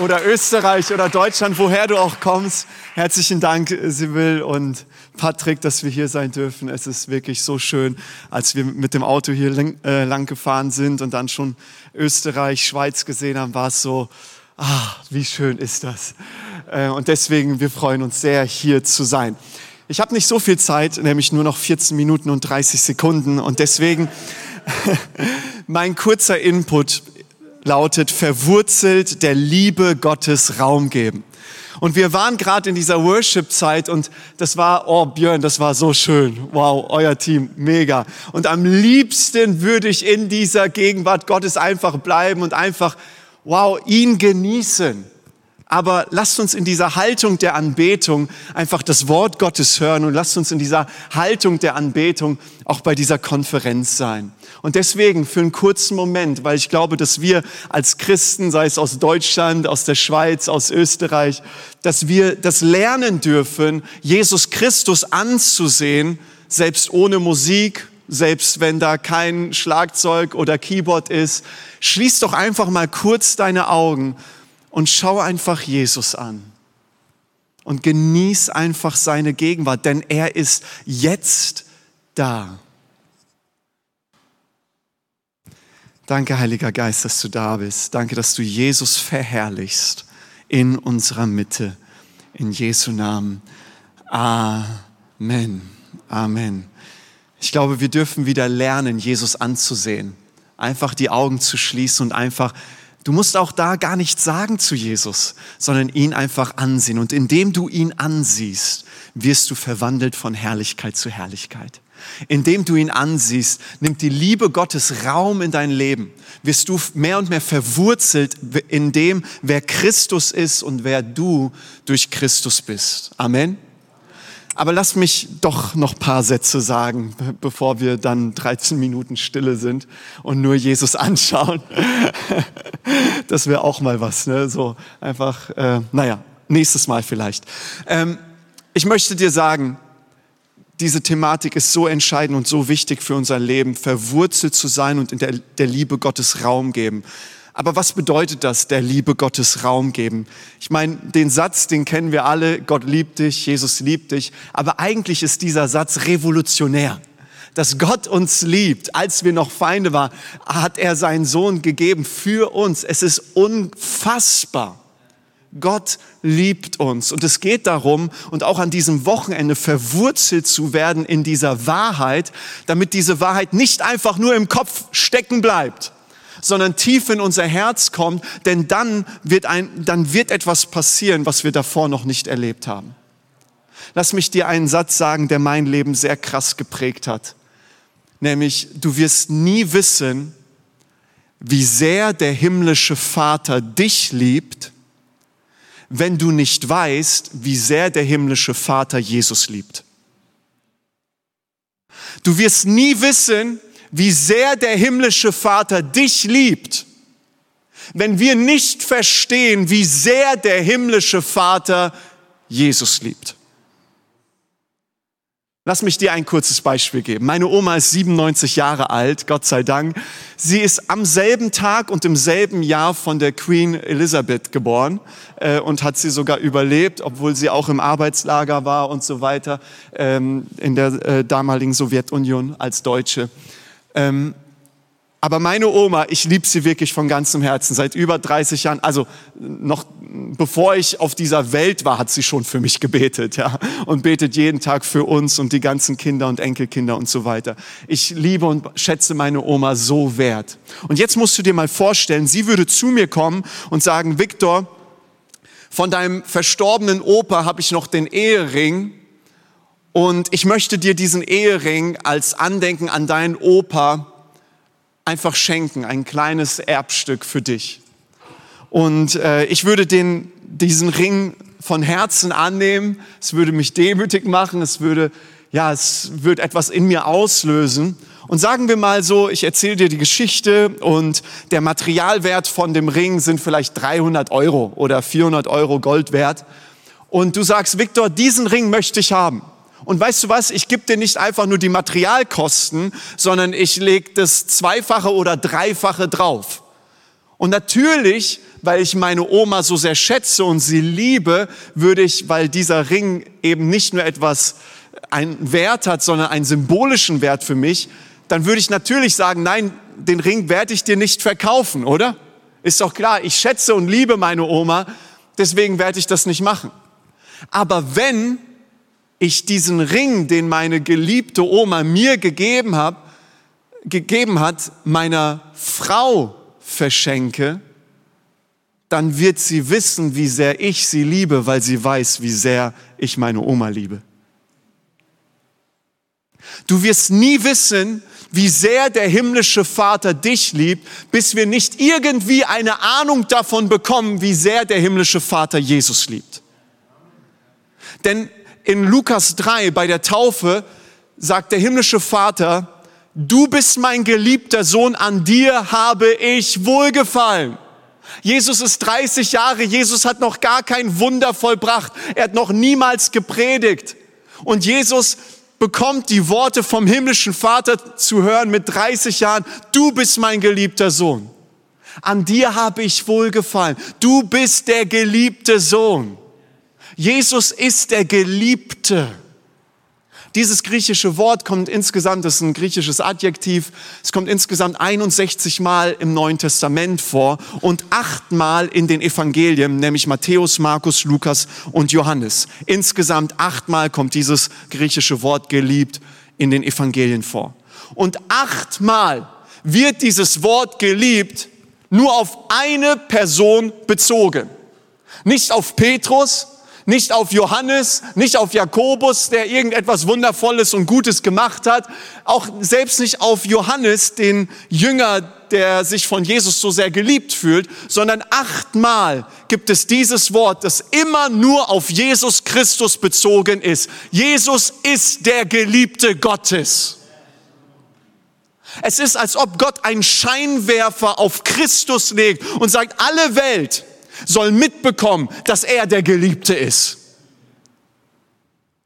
oder Österreich oder Deutschland, woher du auch kommst. Herzlichen Dank, Sibyl und Patrick, dass wir hier sein dürfen. Es ist wirklich so schön, als wir mit dem Auto hier äh, lang gefahren sind und dann schon Österreich, Schweiz gesehen haben, war es so, ah, wie schön ist das. Äh, und deswegen, wir freuen uns sehr, hier zu sein. Ich habe nicht so viel Zeit, nämlich nur noch 14 Minuten und 30 Sekunden. Und deswegen mein kurzer Input lautet, verwurzelt der Liebe Gottes Raum geben. Und wir waren gerade in dieser Worship-Zeit und das war, oh Björn, das war so schön. Wow, euer Team, mega. Und am liebsten würde ich in dieser Gegenwart Gottes einfach bleiben und einfach, wow, ihn genießen. Aber lasst uns in dieser Haltung der Anbetung einfach das Wort Gottes hören und lasst uns in dieser Haltung der Anbetung auch bei dieser Konferenz sein. Und deswegen für einen kurzen Moment, weil ich glaube, dass wir als Christen, sei es aus Deutschland, aus der Schweiz, aus Österreich, dass wir das lernen dürfen, Jesus Christus anzusehen, selbst ohne Musik, selbst wenn da kein Schlagzeug oder Keyboard ist. Schließ doch einfach mal kurz deine Augen und schau einfach Jesus an. Und genieß einfach seine Gegenwart, denn er ist jetzt da. Danke, Heiliger Geist, dass du da bist. Danke, dass du Jesus verherrlichst in unserer Mitte. In Jesu Namen. Amen. Amen. Ich glaube, wir dürfen wieder lernen, Jesus anzusehen. Einfach die Augen zu schließen und einfach Du musst auch da gar nichts sagen zu Jesus, sondern ihn einfach ansehen. Und indem du ihn ansiehst, wirst du verwandelt von Herrlichkeit zu Herrlichkeit. Indem du ihn ansiehst, nimmt die Liebe Gottes Raum in dein Leben. Wirst du mehr und mehr verwurzelt in dem, wer Christus ist und wer du durch Christus bist. Amen. Aber lass mich doch noch paar Sätze sagen, bevor wir dann 13 Minuten Stille sind und nur Jesus anschauen. Das wäre auch mal was, ne? So einfach, äh, naja, nächstes Mal vielleicht. Ähm, ich möchte dir sagen, diese Thematik ist so entscheidend und so wichtig für unser Leben, verwurzelt zu sein und in der, der Liebe Gottes Raum geben. Aber was bedeutet das, der Liebe Gottes Raum geben? Ich meine, den Satz, den kennen wir alle, Gott liebt dich, Jesus liebt dich. Aber eigentlich ist dieser Satz revolutionär. Dass Gott uns liebt, als wir noch Feinde waren, hat er seinen Sohn gegeben für uns. Es ist unfassbar. Gott liebt uns. Und es geht darum, und auch an diesem Wochenende verwurzelt zu werden in dieser Wahrheit, damit diese Wahrheit nicht einfach nur im Kopf stecken bleibt, sondern tief in unser Herz kommt, denn dann wird, ein, dann wird etwas passieren, was wir davor noch nicht erlebt haben. Lass mich dir einen Satz sagen, der mein Leben sehr krass geprägt hat. Nämlich, du wirst nie wissen, wie sehr der himmlische Vater dich liebt, wenn du nicht weißt, wie sehr der himmlische Vater Jesus liebt. Du wirst nie wissen, wie sehr der himmlische Vater dich liebt, wenn wir nicht verstehen, wie sehr der himmlische Vater Jesus liebt. Lass mich dir ein kurzes Beispiel geben. Meine Oma ist 97 Jahre alt, Gott sei Dank. Sie ist am selben Tag und im selben Jahr von der Queen Elizabeth geboren äh, und hat sie sogar überlebt, obwohl sie auch im Arbeitslager war und so weiter ähm, in der äh, damaligen Sowjetunion als Deutsche. Ähm, aber meine Oma, ich liebe sie wirklich von ganzem Herzen. Seit über 30 Jahren, also noch bevor ich auf dieser Welt war, hat sie schon für mich gebetet, ja, und betet jeden Tag für uns und die ganzen Kinder und Enkelkinder und so weiter. Ich liebe und schätze meine Oma so wert. Und jetzt musst du dir mal vorstellen, sie würde zu mir kommen und sagen, Viktor, von deinem verstorbenen Opa habe ich noch den Ehering und ich möchte dir diesen Ehering als Andenken an deinen Opa einfach schenken, ein kleines Erbstück für dich. Und äh, ich würde den, diesen Ring von Herzen annehmen. Es würde mich demütig machen. Es würde ja, es wird etwas in mir auslösen. Und sagen wir mal so, ich erzähle dir die Geschichte und der Materialwert von dem Ring sind vielleicht 300 Euro oder 400 Euro Gold wert. Und du sagst, Viktor, diesen Ring möchte ich haben. Und weißt du was, ich gebe dir nicht einfach nur die Materialkosten, sondern ich lege das Zweifache oder Dreifache drauf. Und natürlich, weil ich meine Oma so sehr schätze und sie liebe, würde ich, weil dieser Ring eben nicht nur etwas, einen Wert hat, sondern einen symbolischen Wert für mich, dann würde ich natürlich sagen, nein, den Ring werde ich dir nicht verkaufen, oder? Ist doch klar, ich schätze und liebe meine Oma, deswegen werde ich das nicht machen. Aber wenn ich diesen Ring, den meine geliebte Oma mir gegeben hat, gegeben hat, meiner Frau verschenke, dann wird sie wissen, wie sehr ich sie liebe, weil sie weiß, wie sehr ich meine Oma liebe. Du wirst nie wissen, wie sehr der himmlische Vater dich liebt, bis wir nicht irgendwie eine Ahnung davon bekommen, wie sehr der himmlische Vater Jesus liebt. Denn in Lukas 3 bei der Taufe sagt der himmlische Vater, du bist mein geliebter Sohn, an dir habe ich wohlgefallen. Jesus ist 30 Jahre, Jesus hat noch gar kein Wunder vollbracht, er hat noch niemals gepredigt. Und Jesus bekommt die Worte vom himmlischen Vater zu hören mit 30 Jahren, du bist mein geliebter Sohn. An dir habe ich wohlgefallen. Du bist der geliebte Sohn. Jesus ist der Geliebte. Dieses griechische Wort kommt insgesamt, das ist ein griechisches Adjektiv, es kommt insgesamt 61 Mal im Neuen Testament vor und achtmal in den Evangelien, nämlich Matthäus, Markus, Lukas und Johannes. Insgesamt achtmal kommt dieses griechische Wort geliebt in den Evangelien vor. Und achtmal wird dieses Wort geliebt nur auf eine Person bezogen. Nicht auf Petrus, nicht auf Johannes, nicht auf Jakobus, der irgendetwas Wundervolles und Gutes gemacht hat, auch selbst nicht auf Johannes, den Jünger, der sich von Jesus so sehr geliebt fühlt, sondern achtmal gibt es dieses Wort, das immer nur auf Jesus Christus bezogen ist. Jesus ist der Geliebte Gottes. Es ist, als ob Gott einen Scheinwerfer auf Christus legt und sagt, alle Welt, soll mitbekommen, dass er der Geliebte ist.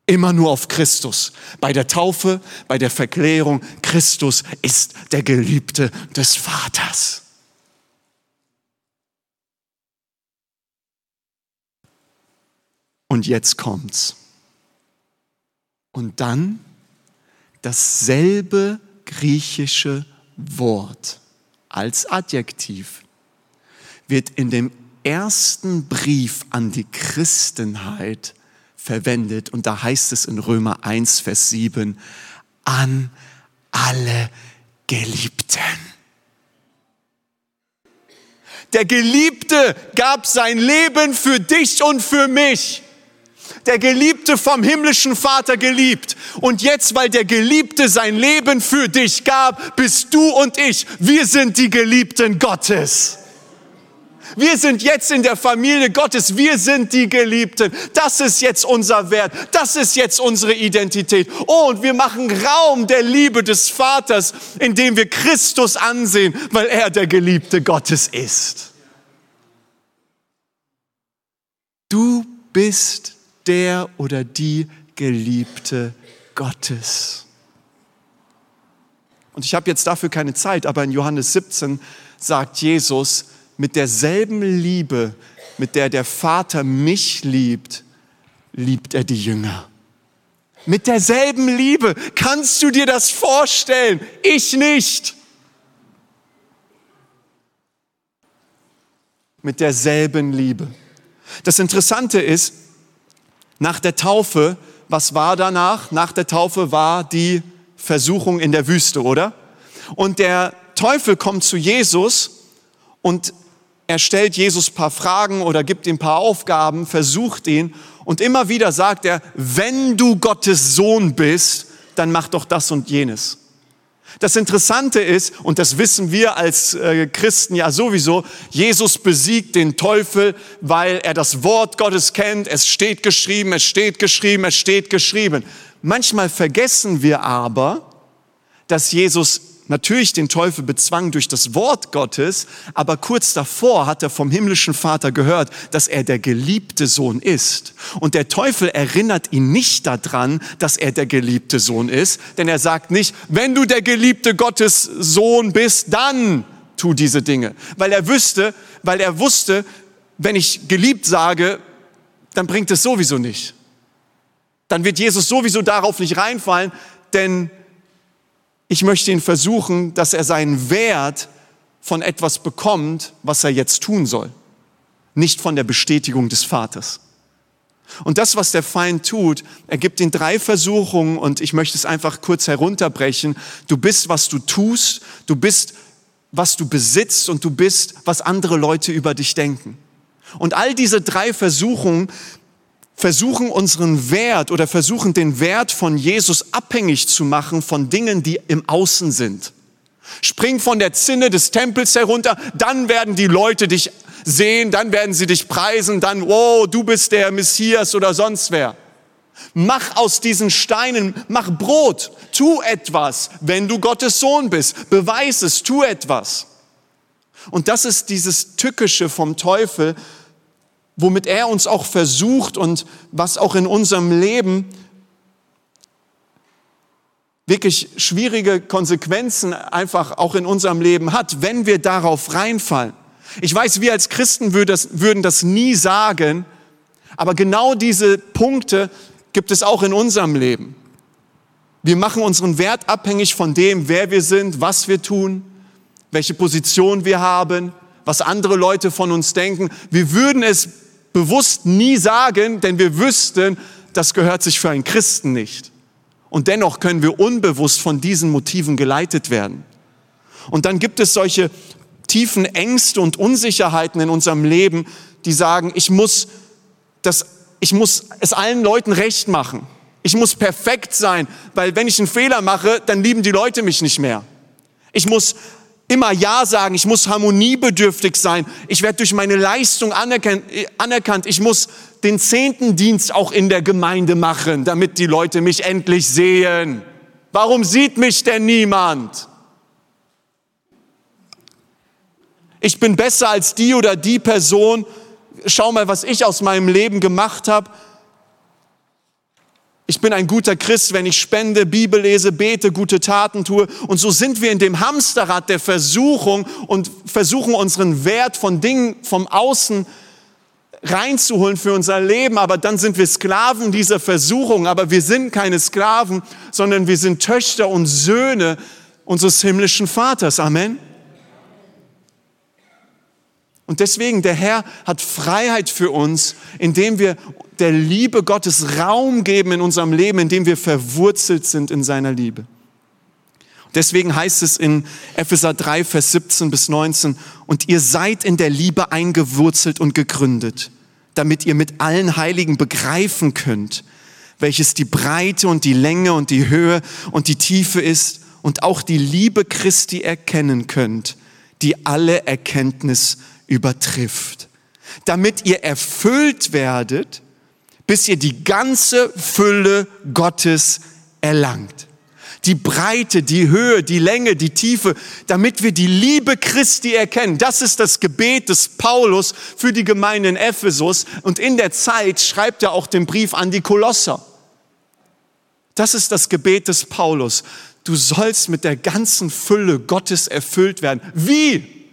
Immer nur auf Christus. Bei der Taufe, bei der Verklärung, Christus ist der Geliebte des Vaters. Und jetzt kommt's. Und dann dasselbe griechische Wort als Adjektiv wird in dem ersten Brief an die Christenheit verwendet. Und da heißt es in Römer 1, Vers 7, an alle Geliebten. Der Geliebte gab sein Leben für dich und für mich. Der Geliebte vom himmlischen Vater geliebt. Und jetzt, weil der Geliebte sein Leben für dich gab, bist du und ich, wir sind die Geliebten Gottes. Wir sind jetzt in der Familie Gottes. Wir sind die Geliebten. Das ist jetzt unser Wert. Das ist jetzt unsere Identität. Oh, und wir machen Raum der Liebe des Vaters, indem wir Christus ansehen, weil er der Geliebte Gottes ist. Du bist der oder die Geliebte Gottes. Und ich habe jetzt dafür keine Zeit, aber in Johannes 17 sagt Jesus, mit derselben Liebe, mit der der Vater mich liebt, liebt er die Jünger. Mit derselben Liebe. Kannst du dir das vorstellen? Ich nicht. Mit derselben Liebe. Das Interessante ist, nach der Taufe, was war danach? Nach der Taufe war die Versuchung in der Wüste, oder? Und der Teufel kommt zu Jesus und er stellt Jesus ein paar Fragen oder gibt ihm ein paar Aufgaben, versucht ihn und immer wieder sagt er, wenn du Gottes Sohn bist, dann mach doch das und jenes. Das Interessante ist, und das wissen wir als äh, Christen ja sowieso, Jesus besiegt den Teufel, weil er das Wort Gottes kennt. Es steht geschrieben, es steht geschrieben, es steht geschrieben. Manchmal vergessen wir aber, dass Jesus natürlich den Teufel bezwang durch das Wort Gottes, aber kurz davor hat er vom himmlischen Vater gehört, dass er der geliebte Sohn ist. Und der Teufel erinnert ihn nicht daran, dass er der geliebte Sohn ist, denn er sagt nicht, wenn du der geliebte Gottes Sohn bist, dann tu diese Dinge. Weil er wüsste, weil er wusste, wenn ich geliebt sage, dann bringt es sowieso nicht. Dann wird Jesus sowieso darauf nicht reinfallen, denn ich möchte ihn versuchen, dass er seinen Wert von etwas bekommt, was er jetzt tun soll, nicht von der Bestätigung des Vaters. Und das, was der Feind tut, er gibt ihn drei Versuchungen und ich möchte es einfach kurz herunterbrechen. Du bist, was du tust, du bist, was du besitzt und du bist, was andere Leute über dich denken. Und all diese drei Versuchungen versuchen unseren Wert oder versuchen den Wert von Jesus abhängig zu machen von Dingen, die im Außen sind. Spring von der Zinne des Tempels herunter, dann werden die Leute dich sehen, dann werden sie dich preisen, dann, wow, du bist der Messias oder sonst wer. Mach aus diesen Steinen, mach Brot, tu etwas, wenn du Gottes Sohn bist, beweis es, tu etwas. Und das ist dieses Tückische vom Teufel, womit er uns auch versucht und was auch in unserem Leben wirklich schwierige Konsequenzen einfach auch in unserem Leben hat, wenn wir darauf reinfallen. Ich weiß, wir als Christen würden das nie sagen, aber genau diese Punkte gibt es auch in unserem Leben. Wir machen unseren Wert abhängig von dem, wer wir sind, was wir tun, welche Position wir haben, was andere Leute von uns denken. Wir würden es bewusst nie sagen, denn wir wüssten, das gehört sich für einen Christen nicht. Und dennoch können wir unbewusst von diesen Motiven geleitet werden. Und dann gibt es solche tiefen Ängste und Unsicherheiten in unserem Leben, die sagen, ich muss, das, ich muss es allen Leuten recht machen. Ich muss perfekt sein, weil wenn ich einen Fehler mache, dann lieben die Leute mich nicht mehr. Ich muss immer Ja sagen, ich muss harmoniebedürftig sein, ich werde durch meine Leistung anerkannt, ich muss den zehnten Dienst auch in der Gemeinde machen, damit die Leute mich endlich sehen. Warum sieht mich denn niemand? Ich bin besser als die oder die Person. Schau mal, was ich aus meinem Leben gemacht habe. Ich bin ein guter Christ, wenn ich spende, Bibel lese, bete, gute Taten tue. Und so sind wir in dem Hamsterrad der Versuchung und versuchen unseren Wert von Dingen vom Außen reinzuholen für unser Leben. Aber dann sind wir Sklaven dieser Versuchung. Aber wir sind keine Sklaven, sondern wir sind Töchter und Söhne unseres himmlischen Vaters. Amen. Und deswegen, der Herr hat Freiheit für uns, indem wir der Liebe Gottes Raum geben in unserem Leben, indem wir verwurzelt sind in seiner Liebe. Deswegen heißt es in Epheser 3, Vers 17 bis 19, und ihr seid in der Liebe eingewurzelt und gegründet, damit ihr mit allen Heiligen begreifen könnt, welches die Breite und die Länge und die Höhe und die Tiefe ist und auch die Liebe Christi erkennen könnt, die alle Erkenntnis übertrifft, damit ihr erfüllt werdet, bis ihr die ganze Fülle Gottes erlangt. Die Breite, die Höhe, die Länge, die Tiefe, damit wir die Liebe Christi erkennen. Das ist das Gebet des Paulus für die Gemeinde in Ephesus. Und in der Zeit schreibt er auch den Brief an die Kolosser. Das ist das Gebet des Paulus. Du sollst mit der ganzen Fülle Gottes erfüllt werden. Wie?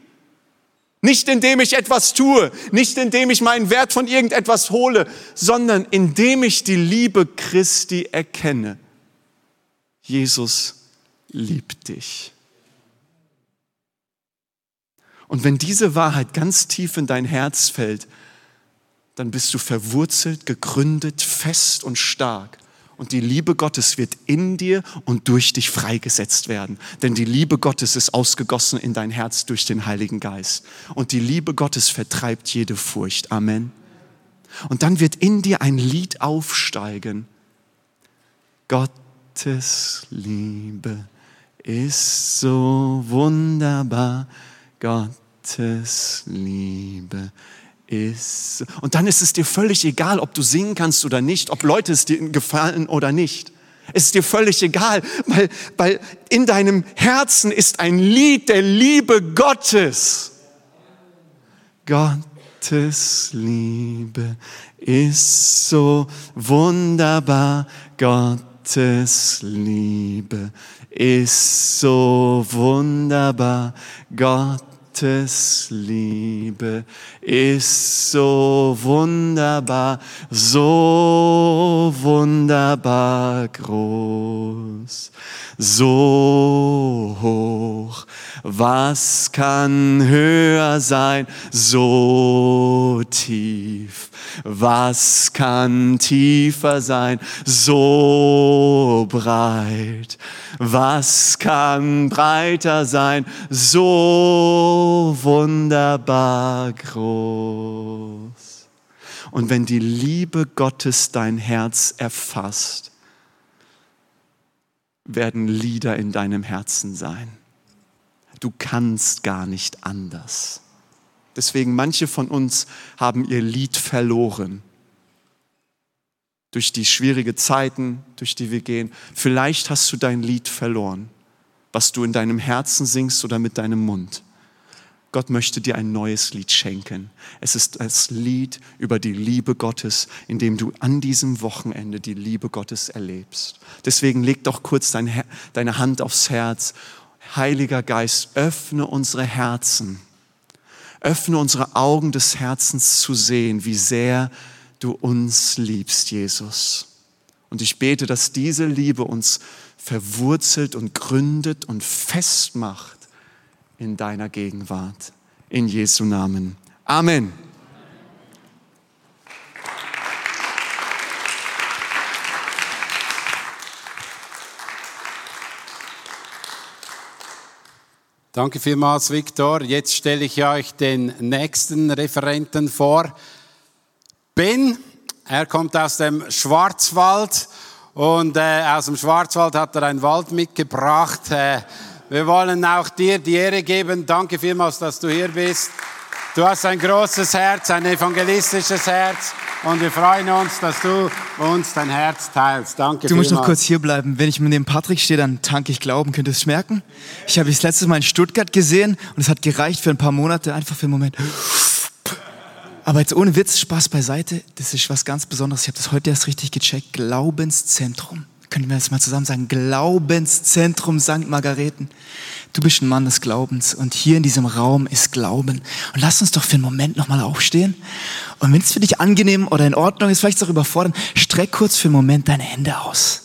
Nicht indem ich etwas tue, nicht indem ich meinen Wert von irgendetwas hole, sondern indem ich die Liebe Christi erkenne. Jesus liebt dich. Und wenn diese Wahrheit ganz tief in dein Herz fällt, dann bist du verwurzelt, gegründet, fest und stark. Und die Liebe Gottes wird in dir und durch dich freigesetzt werden. Denn die Liebe Gottes ist ausgegossen in dein Herz durch den Heiligen Geist. Und die Liebe Gottes vertreibt jede Furcht. Amen. Und dann wird in dir ein Lied aufsteigen. Gottes Liebe ist so wunderbar. Gottes Liebe ist. Und dann ist es dir völlig egal, ob du singen kannst oder nicht, ob Leute es dir gefallen oder nicht. Es ist dir völlig egal, weil, weil in deinem Herzen ist ein Lied der Liebe Gottes. Gottes Liebe ist so wunderbar. Gottes Liebe ist so wunderbar. Gott Gottes Liebe ist so wunderbar, so wunderbar groß, so hoch. Was kann höher sein, so tief? Was kann tiefer sein, so breit? Was kann breiter sein, so wunderbar groß? Und wenn die Liebe Gottes dein Herz erfasst, werden Lieder in deinem Herzen sein. Du kannst gar nicht anders. Deswegen manche von uns haben ihr Lied verloren. Durch die schwierigen Zeiten, durch die wir gehen. Vielleicht hast du dein Lied verloren, was du in deinem Herzen singst oder mit deinem Mund. Gott möchte dir ein neues Lied schenken. Es ist das Lied über die Liebe Gottes, in dem du an diesem Wochenende die Liebe Gottes erlebst. Deswegen leg doch kurz deine Hand aufs Herz. Heiliger Geist, öffne unsere Herzen Öffne unsere Augen des Herzens zu sehen, wie sehr du uns liebst, Jesus. Und ich bete, dass diese Liebe uns verwurzelt und gründet und festmacht in deiner Gegenwart. In Jesu Namen. Amen. Danke vielmals, Viktor. Jetzt stelle ich euch den nächsten Referenten vor. Ben, er kommt aus dem Schwarzwald und äh, aus dem Schwarzwald hat er einen Wald mitgebracht. Äh, wir wollen auch dir die Ehre geben. Danke vielmals, dass du hier bist. Du hast ein großes Herz, ein evangelistisches Herz. Und wir freuen uns, dass du uns dein Herz teilst. Danke Du musst noch kurz hier bleiben. Wenn ich mit dem Patrick stehe, dann tanke ich Glauben. Könnt ihr es merken? Ich habe es letztes Mal in Stuttgart gesehen und es hat gereicht für ein paar Monate, einfach für einen Moment. Aber jetzt ohne Witz, Spaß beiseite. Das ist was ganz Besonderes. Ich habe das heute erst richtig gecheckt. Glaubenszentrum. Können wir das mal zusammen sagen? Glaubenszentrum St. Margareten. Du bist ein Mann des Glaubens und hier in diesem Raum ist Glauben. Und lass uns doch für einen Moment nochmal aufstehen. Und wenn es für dich angenehm oder in Ordnung ist, vielleicht auch überfordern, streck kurz für einen Moment deine Hände aus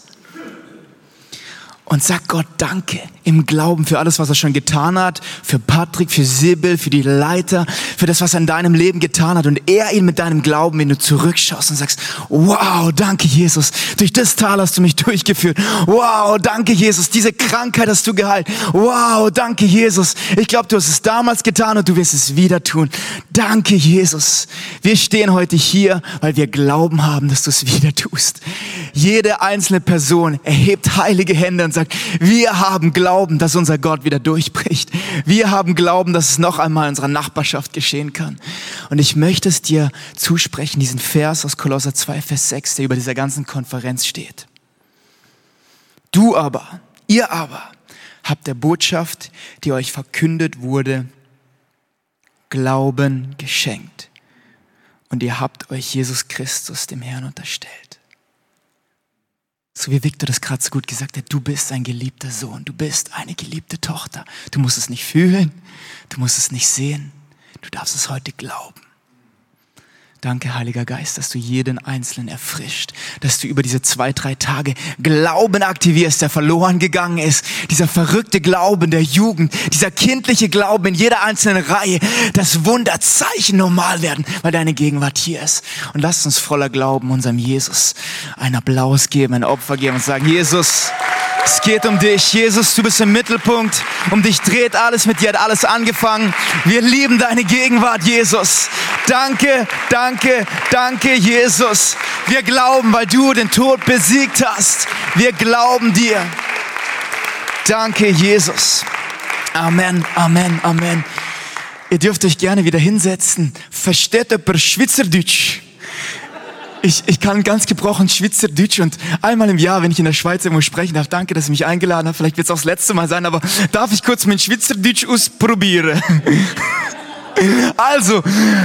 und sag Gott Danke im Glauben für alles, was er schon getan hat, für Patrick, für Sibyl, für die Leiter, für das, was er in deinem Leben getan hat. Und er ihn mit deinem Glauben, wenn du zurückschaust und sagst, wow, danke Jesus, durch das Tal hast du mich durchgeführt, wow, danke Jesus, diese Krankheit hast du geheilt, wow, danke Jesus, ich glaube, du hast es damals getan und du wirst es wieder tun, danke Jesus. Wir stehen heute hier, weil wir Glauben haben, dass du es wieder tust. Jede einzelne Person erhebt heilige Hände und sagt, wir haben Glauben, dass unser Gott wieder durchbricht. Wir haben Glauben, dass es noch einmal in unserer Nachbarschaft geschehen kann. Und ich möchte es dir zusprechen, diesen Vers aus Kolosser 2, Vers 6, der über dieser ganzen Konferenz steht. Du aber, ihr aber, habt der Botschaft, die euch verkündet wurde, Glauben geschenkt. Und ihr habt euch Jesus Christus, dem Herrn, unterstellt. So wie Victor das gerade so gut gesagt hat, du bist ein geliebter Sohn, du bist eine geliebte Tochter. Du musst es nicht fühlen, du musst es nicht sehen, du darfst es heute glauben. Danke, Heiliger Geist, dass du jeden Einzelnen erfrischt, dass du über diese zwei, drei Tage Glauben aktivierst, der verloren gegangen ist. Dieser verrückte Glauben der Jugend, dieser kindliche Glauben in jeder einzelnen Reihe, dass Wunderzeichen normal werden, weil deine Gegenwart hier ist. Und lass uns voller Glauben unserem Jesus ein Applaus geben, ein Opfer geben und sagen, Jesus, es geht um dich. Jesus, du bist im Mittelpunkt. Um dich dreht alles. Mit dir hat alles angefangen. Wir lieben deine Gegenwart, Jesus. Danke, danke, danke, Jesus. Wir glauben, weil du den Tod besiegt hast. Wir glauben dir. Danke, Jesus. Amen, Amen, Amen. Ihr dürft euch gerne wieder hinsetzen. Versteht ihr Schweizerdeutsch? Ich, ich kann ganz gebrochen Schweizerdeutsch und einmal im Jahr, wenn ich in der Schweiz irgendwo sprechen darf, danke, dass ihr mich eingeladen habt. Vielleicht wird es auch das letzte Mal sein, aber darf ich kurz mein Schweizerdeutsch ausprobieren? Also,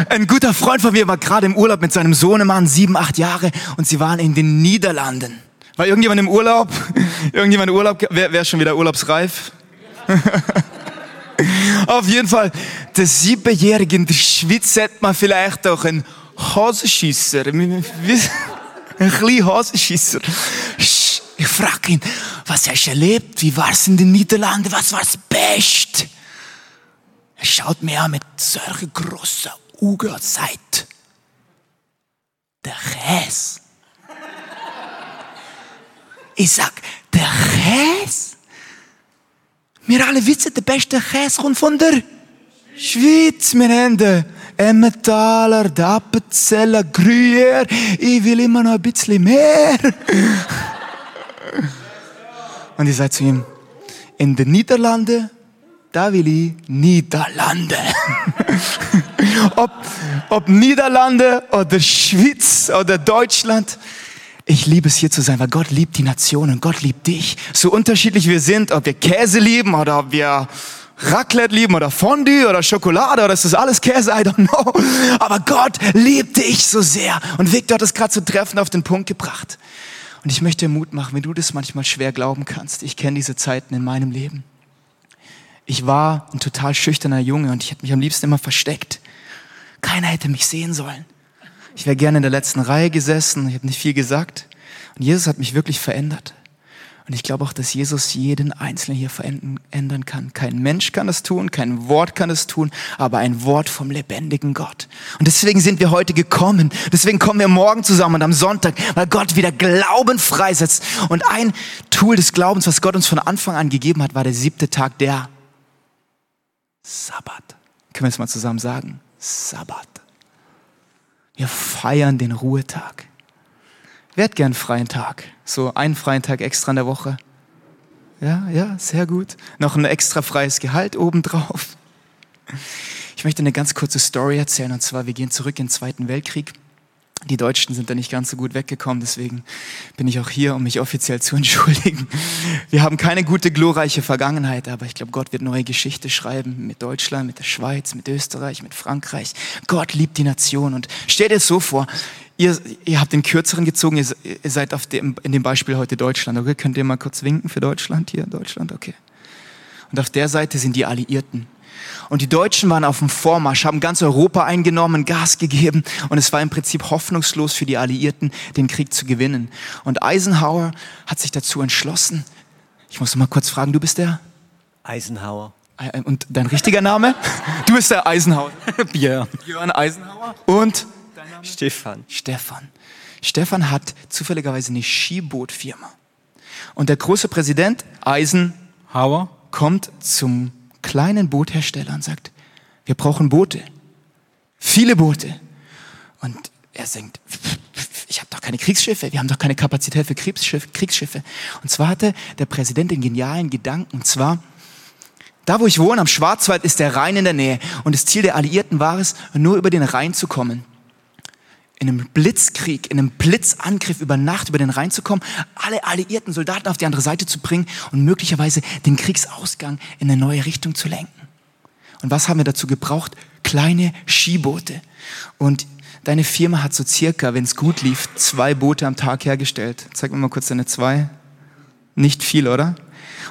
ein guter Freund von mir war gerade im Urlaub mit seinem Sohnemann, sieben, acht Jahre, und sie waren in den Niederlanden. War irgendjemand im Urlaub? Irgendjemand im Urlaub? Wer, wer ist schon wieder urlaubsreif? Auf jeden Fall, der Siebenjährige in der Schweiz hat man vielleicht auch einen Hasenschisser. Ein kleiner Hasenschisser. Ich frage ihn, was hast du erlebt? Wie war es in den Niederlanden? Was war das Beste? Er schaut mir an mit solchen grossen Augen und sagt, der Käse. Ich sag, der Käse? Wir alle wissen, der beste Käse kommt von der Schweiz. Wir haben Emmentaler, Appenzeller, Gruyère. Ich will immer noch ein bisschen mehr. Und ich sage zu ihm, in den Niederlanden, da will ich Niederlande. ob, ob Niederlande oder Schweiz oder Deutschland. Ich liebe es hier zu sein, weil Gott liebt die Nationen, Gott liebt dich. So unterschiedlich wir sind, ob wir Käse lieben oder ob wir Raclette lieben oder Fondue oder Schokolade oder ist das alles Käse, I don't know. Aber Gott liebt dich so sehr. Und Victor hat es gerade zu treffen auf den Punkt gebracht. Und ich möchte dir Mut machen, wenn du das manchmal schwer glauben kannst. Ich kenne diese Zeiten in meinem Leben. Ich war ein total schüchterner Junge und ich hätte mich am liebsten immer versteckt. Keiner hätte mich sehen sollen. Ich wäre gerne in der letzten Reihe gesessen, ich habe nicht viel gesagt. Und Jesus hat mich wirklich verändert. Und ich glaube auch, dass Jesus jeden Einzelnen hier verändern kann. Kein Mensch kann das tun, kein Wort kann es tun, aber ein Wort vom lebendigen Gott. Und deswegen sind wir heute gekommen. Deswegen kommen wir morgen zusammen und am Sonntag, weil Gott wieder Glauben freisetzt. Und ein Tool des Glaubens, was Gott uns von Anfang an gegeben hat, war der siebte Tag, der Sabbat. Können wir es mal zusammen sagen? Sabbat. Wir feiern den Ruhetag. Wer hat gern freien Tag? So einen freien Tag extra in der Woche? Ja, ja, sehr gut. Noch ein extra freies Gehalt obendrauf. Ich möchte eine ganz kurze Story erzählen und zwar, wir gehen zurück in den Zweiten Weltkrieg. Die Deutschen sind da nicht ganz so gut weggekommen, deswegen bin ich auch hier, um mich offiziell zu entschuldigen. Wir haben keine gute, glorreiche Vergangenheit, aber ich glaube, Gott wird neue Geschichte schreiben mit Deutschland, mit der Schweiz, mit Österreich, mit Frankreich. Gott liebt die Nation und stell dir so vor, ihr, ihr habt den kürzeren gezogen, ihr, ihr seid auf dem, in dem Beispiel heute Deutschland, okay? Könnt ihr mal kurz winken für Deutschland hier, Deutschland, okay. Und auf der Seite sind die Alliierten. Und die Deutschen waren auf dem Vormarsch, haben ganz Europa eingenommen, Gas gegeben und es war im Prinzip hoffnungslos für die Alliierten, den Krieg zu gewinnen. Und Eisenhower hat sich dazu entschlossen. Ich muss mal kurz fragen, du bist der? Eisenhower. Äh, und dein richtiger Name? Du bist der Eisenhower. Björn. Björn Eisenhower. Und? Stefan. Stefan. Stefan hat zufälligerweise eine Skibootfirma. Und der große Präsident Eisenhower kommt zum kleinen Boothersteller und sagt, wir brauchen Boote. Viele Boote. Und er denkt, ich habe doch keine Kriegsschiffe, wir haben doch keine Kapazität für Kriegsschiffe. Kriegsschiffe. Und zwar hatte der Präsident den genialen Gedanken, und zwar, da wo ich wohne, am Schwarzwald, ist der Rhein in der Nähe. Und das Ziel der Alliierten war es, nur über den Rhein zu kommen. In einem Blitzkrieg, in einem Blitzangriff über Nacht über den Rhein zu kommen, alle alliierten Soldaten auf die andere Seite zu bringen und möglicherweise den Kriegsausgang in eine neue Richtung zu lenken. Und was haben wir dazu gebraucht? Kleine Skiboote. Und deine Firma hat so circa, wenn es gut lief, zwei Boote am Tag hergestellt. Zeig mir mal kurz deine zwei. Nicht viel, oder?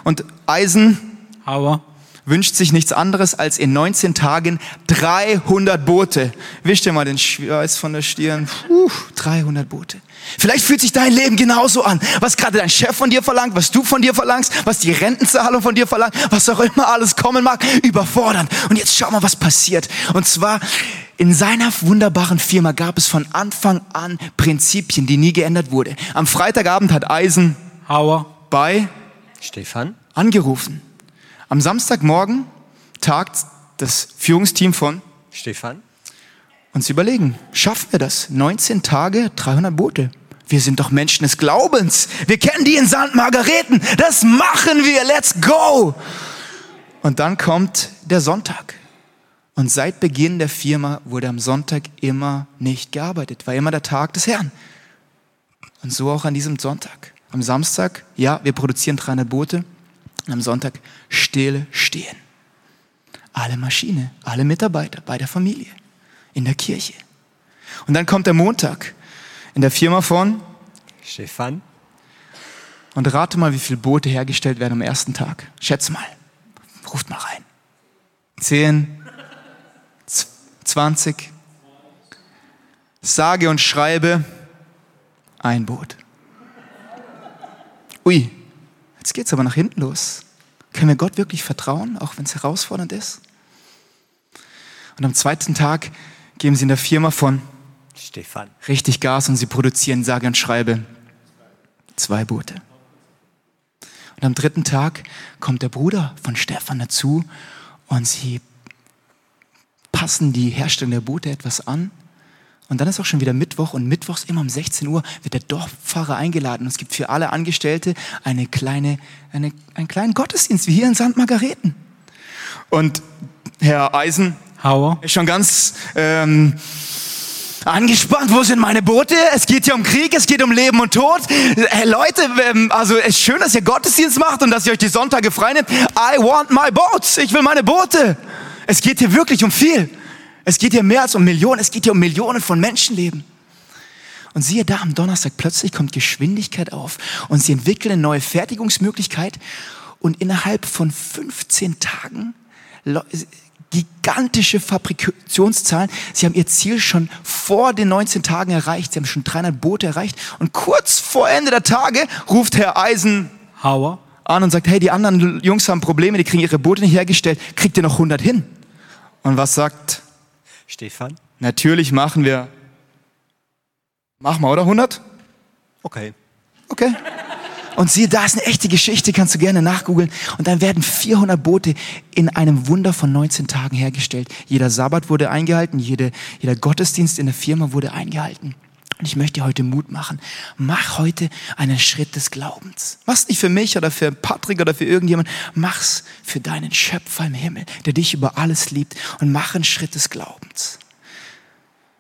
Und Eisenhower wünscht sich nichts anderes als in 19 Tagen 300 Boote. Wisch dir mal den Schweiß von der Stirn. Puh, 300 Boote. Vielleicht fühlt sich dein Leben genauso an. Was gerade dein Chef von dir verlangt, was du von dir verlangst, was die Rentenzahlung von dir verlangt, was auch immer alles kommen mag, überfordern. Und jetzt schau mal, was passiert. Und zwar, in seiner wunderbaren Firma gab es von Anfang an Prinzipien, die nie geändert wurden. Am Freitagabend hat Eisenhower bei Stefan angerufen. Am Samstagmorgen tagt das Führungsteam von Stefan und sie überlegen, schaffen wir das? 19 Tage, 300 Boote. Wir sind doch Menschen des Glaubens. Wir kennen die in St. Margareten. Das machen wir. Let's go. Und dann kommt der Sonntag. Und seit Beginn der Firma wurde am Sonntag immer nicht gearbeitet. War immer der Tag des Herrn. Und so auch an diesem Sonntag. Am Samstag, ja, wir produzieren 300 Boote. Und am Sonntag still stehen. Alle Maschine, alle Mitarbeiter bei der Familie, in der Kirche. Und dann kommt der Montag in der Firma von Stefan. und rate mal, wie viele Boote hergestellt werden am ersten Tag. Schätze mal. Ruft mal rein. Zehn, zwanzig. Sage und schreibe ein Boot. Ui, jetzt geht's aber nach hinten los. Können wir Gott wirklich vertrauen, auch wenn es herausfordernd ist? Und am zweiten Tag geben sie in der Firma von Stefan. richtig Gas und sie produzieren sage und schreibe zwei Boote. Und am dritten Tag kommt der Bruder von Stefan dazu und sie passen die Herstellung der Boote etwas an. Und dann ist auch schon wieder Mittwoch und mittwochs immer um 16 Uhr wird der Dorfpfarrer eingeladen. Und es gibt für alle Angestellte eine kleine, eine, einen kleinen Gottesdienst, wie hier in St. Margareten. Und Herr Eisen Hauer. ist schon ganz ähm, angespannt. Wo sind meine Boote? Es geht hier um Krieg, es geht um Leben und Tod. Hey Leute, ähm, also es ist schön, dass ihr Gottesdienst macht und dass ihr euch die Sonntage frei nehmt. I want my boats. Ich will meine Boote. Es geht hier wirklich um viel. Es geht hier mehr als um Millionen. Es geht hier um Millionen von Menschenleben. Und siehe da, am Donnerstag plötzlich kommt Geschwindigkeit auf und sie entwickeln eine neue Fertigungsmöglichkeit und innerhalb von 15 Tagen gigantische Fabrikationszahlen. Sie haben ihr Ziel schon vor den 19 Tagen erreicht. Sie haben schon 300 Boote erreicht. Und kurz vor Ende der Tage ruft Herr Eisen Hauer. an und sagt, hey, die anderen Jungs haben Probleme, die kriegen ihre Boote nicht hergestellt. Kriegt ihr noch 100 hin? Und was sagt, Stefan. natürlich machen wir, machen wir, oder 100? Okay. Okay. Und siehe, da ist eine echte Geschichte, kannst du gerne nachgoogeln. Und dann werden 400 Boote in einem Wunder von 19 Tagen hergestellt. Jeder Sabbat wurde eingehalten, jede, jeder Gottesdienst in der Firma wurde eingehalten. Und ich möchte dir heute Mut machen. Mach heute einen Schritt des Glaubens. Mach's nicht für mich oder für Patrick oder für irgendjemand. Mach's für deinen Schöpfer im Himmel, der dich über alles liebt. Und mach einen Schritt des Glaubens.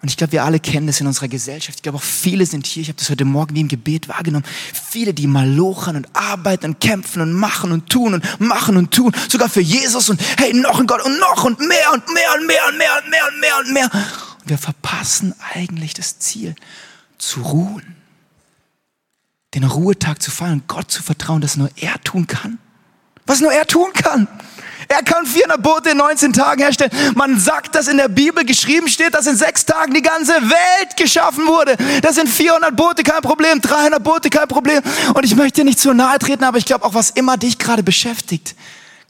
Und ich glaube, wir alle kennen das in unserer Gesellschaft. Ich glaube, auch viele sind hier. Ich habe das heute Morgen wie im Gebet wahrgenommen. Viele, die malochern und arbeiten und kämpfen und machen und tun und machen und tun. Sogar für Jesus und hey, noch ein Gott und noch und mehr und mehr und mehr und mehr und mehr und mehr und mehr. Und wir verpassen eigentlich das Ziel, zu ruhen. Den Ruhetag zu feiern Gott zu vertrauen, dass nur er tun kann. Was nur er tun kann. Er kann 400 Boote in 19 Tagen herstellen. Man sagt, dass in der Bibel geschrieben steht, dass in sechs Tagen die ganze Welt geschaffen wurde. Das sind 400 Boote kein Problem, 300 Boote kein Problem. Und ich möchte nicht zu nahe treten, aber ich glaube auch, was immer dich gerade beschäftigt,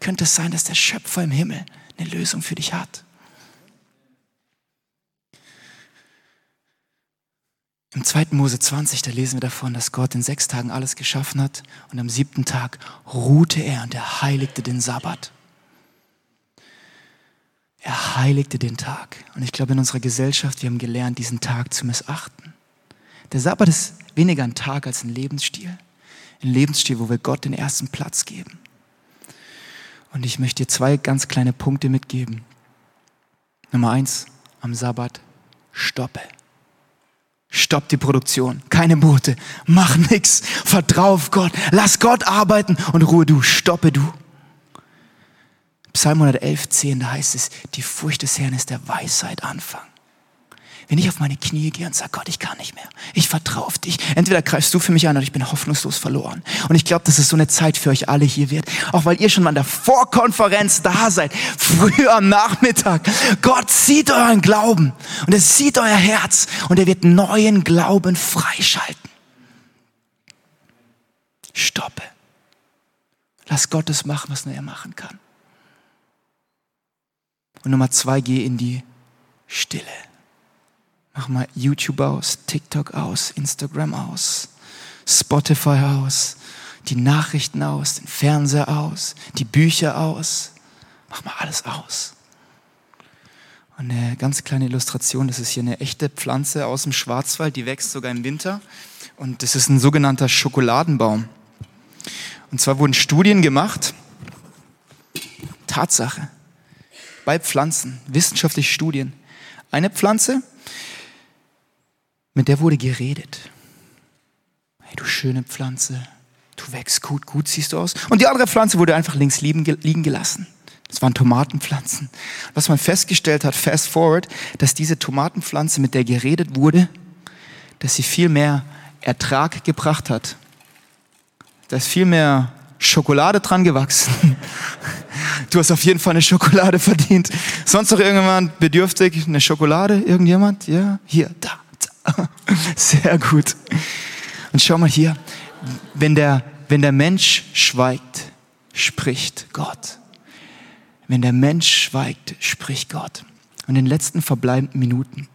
könnte es sein, dass der Schöpfer im Himmel eine Lösung für dich hat. Im 2. Mose 20, da lesen wir davon, dass Gott in sechs Tagen alles geschaffen hat und am siebten Tag ruhte er und er heiligte den Sabbat. Er heiligte den Tag. Und ich glaube, in unserer Gesellschaft, wir haben gelernt, diesen Tag zu missachten. Der Sabbat ist weniger ein Tag als ein Lebensstil. Ein Lebensstil, wo wir Gott den ersten Platz geben. Und ich möchte dir zwei ganz kleine Punkte mitgeben. Nummer eins, am Sabbat, stoppe. Stopp die Produktion. Keine Boote. Mach nix. Vertrau auf Gott. Lass Gott arbeiten und ruhe du. Stoppe du. Psalm 111, 10, da heißt es, die Furcht des Herrn ist der Weisheit Anfang. Wenn ich auf meine Knie gehe und sage, Gott, ich kann nicht mehr. Ich vertraue auf dich. Entweder greifst du für mich ein oder ich bin hoffnungslos verloren. Und ich glaube, dass es so eine Zeit für euch alle hier wird. Auch weil ihr schon mal an der Vorkonferenz da seid. Früher am Nachmittag. Gott sieht euren Glauben. Und er sieht euer Herz. Und er wird neuen Glauben freischalten. Stoppe. Lass Gott es machen, was nur er machen kann. Und Nummer zwei, geh in die Stille. Mach mal YouTube aus, TikTok aus, Instagram aus, Spotify aus, die Nachrichten aus, den Fernseher aus, die Bücher aus. Mach mal alles aus. Und eine ganz kleine Illustration, das ist hier eine echte Pflanze aus dem Schwarzwald, die wächst sogar im Winter. Und das ist ein sogenannter Schokoladenbaum. Und zwar wurden Studien gemacht, Tatsache, bei Pflanzen, wissenschaftliche Studien. Eine Pflanze, mit der wurde geredet. Hey, du schöne Pflanze, du wächst gut, gut siehst du aus. Und die andere Pflanze wurde einfach links liegen, gelassen. Das waren Tomatenpflanzen. Was man festgestellt hat, fast forward, dass diese Tomatenpflanze, mit der geredet wurde, dass sie viel mehr Ertrag gebracht hat. Da ist viel mehr Schokolade dran gewachsen. Du hast auf jeden Fall eine Schokolade verdient. Sonst noch irgendjemand bedürftig? Eine Schokolade? Irgendjemand? Ja? Hier, da. Sehr gut. Und schau mal hier. Wenn der, wenn der Mensch schweigt, spricht Gott. Wenn der Mensch schweigt, spricht Gott. Und in den letzten verbleibenden Minuten,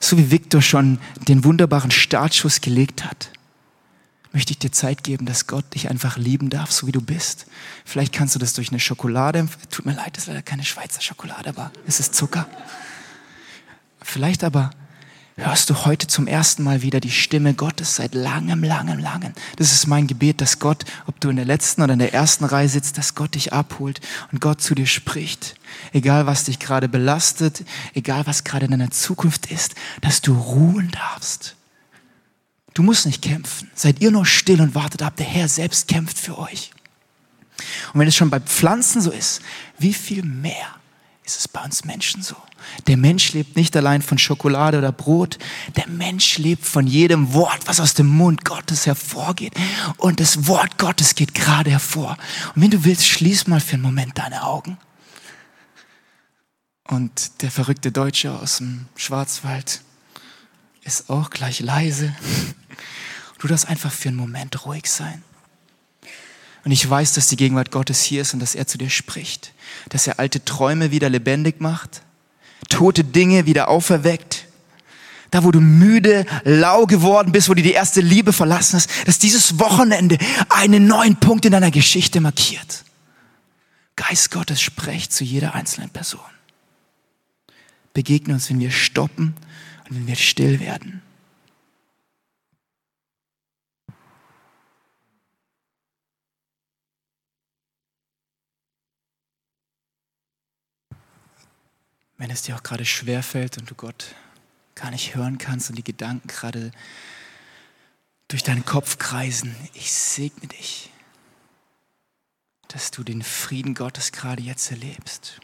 so wie Viktor schon den wunderbaren Startschuss gelegt hat, möchte ich dir Zeit geben, dass Gott dich einfach lieben darf, so wie du bist. Vielleicht kannst du das durch eine Schokolade, tut mir leid, das ist leider keine Schweizer Schokolade, aber es ist Zucker. Vielleicht aber hörst du heute zum ersten Mal wieder die Stimme Gottes seit langem, langem, langem. Das ist mein Gebet, dass Gott, ob du in der letzten oder in der ersten Reihe sitzt, dass Gott dich abholt und Gott zu dir spricht. Egal, was dich gerade belastet, egal, was gerade in deiner Zukunft ist, dass du ruhen darfst. Du musst nicht kämpfen. Seid ihr nur still und wartet ab. Der Herr selbst kämpft für euch. Und wenn es schon bei Pflanzen so ist, wie viel mehr ist es bei uns Menschen so? Der Mensch lebt nicht allein von Schokolade oder Brot. Der Mensch lebt von jedem Wort, was aus dem Mund Gottes hervorgeht. Und das Wort Gottes geht gerade hervor. Und wenn du willst, schließ mal für einen Moment deine Augen. Und der verrückte Deutsche aus dem Schwarzwald ist auch gleich leise. Du darfst einfach für einen Moment ruhig sein. Und ich weiß, dass die Gegenwart Gottes hier ist und dass er zu dir spricht. Dass er alte Träume wieder lebendig macht, tote Dinge wieder auferweckt. Da, wo du müde, lau geworden bist, wo du die erste Liebe verlassen hast, dass dieses Wochenende einen neuen Punkt in deiner Geschichte markiert. Geist Gottes spricht zu jeder einzelnen Person. Begegne uns, wenn wir stoppen und wenn wir still werden. Wenn es dir auch gerade schwer fällt und du Gott gar nicht hören kannst und die Gedanken gerade durch deinen Kopf kreisen, ich segne dich, dass du den Frieden Gottes gerade jetzt erlebst.